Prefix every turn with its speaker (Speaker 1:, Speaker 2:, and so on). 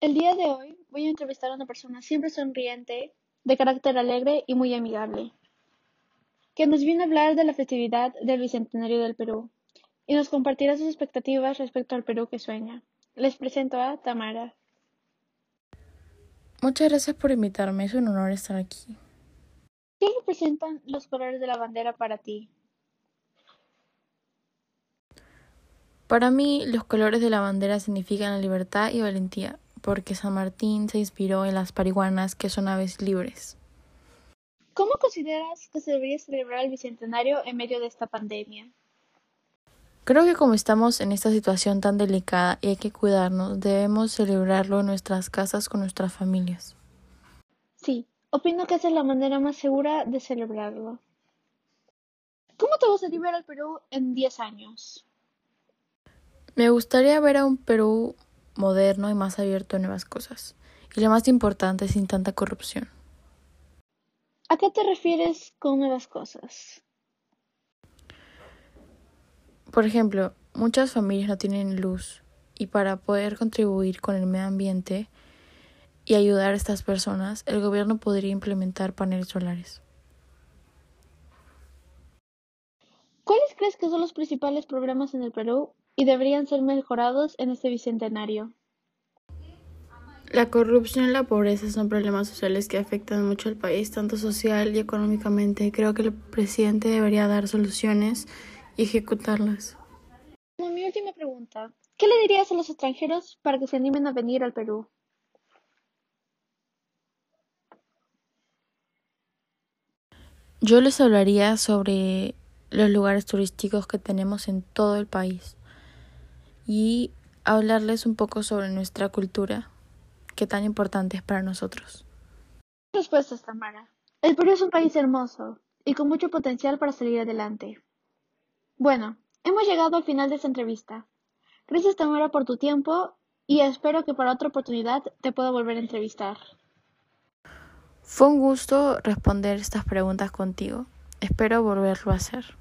Speaker 1: El día de hoy voy a entrevistar a una persona siempre sonriente, de carácter alegre y muy amigable, que nos viene a hablar de la festividad del Bicentenario del Perú y nos compartirá sus expectativas respecto al Perú que sueña. Les presento a Tamara.
Speaker 2: Muchas gracias por invitarme, es un honor estar aquí.
Speaker 1: ¿Qué representan los colores de la bandera para ti?
Speaker 2: Para mí, los colores de la bandera significan la libertad y valentía, porque San Martín se inspiró en las parihuanas, que son aves libres.
Speaker 1: ¿Cómo consideras que se debería celebrar el Bicentenario en medio de esta pandemia?
Speaker 2: Creo que como estamos en esta situación tan delicada y hay que cuidarnos, debemos celebrarlo en nuestras casas con nuestras familias.
Speaker 1: Sí, opino que esa es la manera más segura de celebrarlo. ¿Cómo te gustaría ver al Perú en 10 años?
Speaker 2: Me gustaría ver a un Perú moderno y más abierto a nuevas cosas. Y lo más importante, sin tanta corrupción.
Speaker 1: ¿A qué te refieres con nuevas cosas?
Speaker 2: Por ejemplo, muchas familias no tienen luz y para poder contribuir con el medio ambiente y ayudar a estas personas, el gobierno podría implementar paneles solares.
Speaker 1: ¿Cuáles crees que son los principales problemas en el Perú y deberían ser mejorados en este bicentenario.
Speaker 2: La corrupción y la pobreza son problemas sociales que afectan mucho al país, tanto social y económicamente. Creo que el presidente debería dar soluciones y ejecutarlas.
Speaker 1: mi última pregunta. ¿Qué le dirías a los extranjeros para que se animen a venir al Perú?
Speaker 2: Yo les hablaría sobre los lugares turísticos que tenemos en todo el país y hablarles un poco sobre nuestra cultura, que tan importante es para nosotros.
Speaker 1: Respuesta, Tamara. El Perú es un país hermoso y con mucho potencial para salir adelante. Bueno, hemos llegado al final de esta entrevista. Gracias, Tamara, por tu tiempo y espero que para otra oportunidad te pueda volver a entrevistar.
Speaker 2: Fue un gusto responder estas preguntas contigo. Espero volverlo a hacer.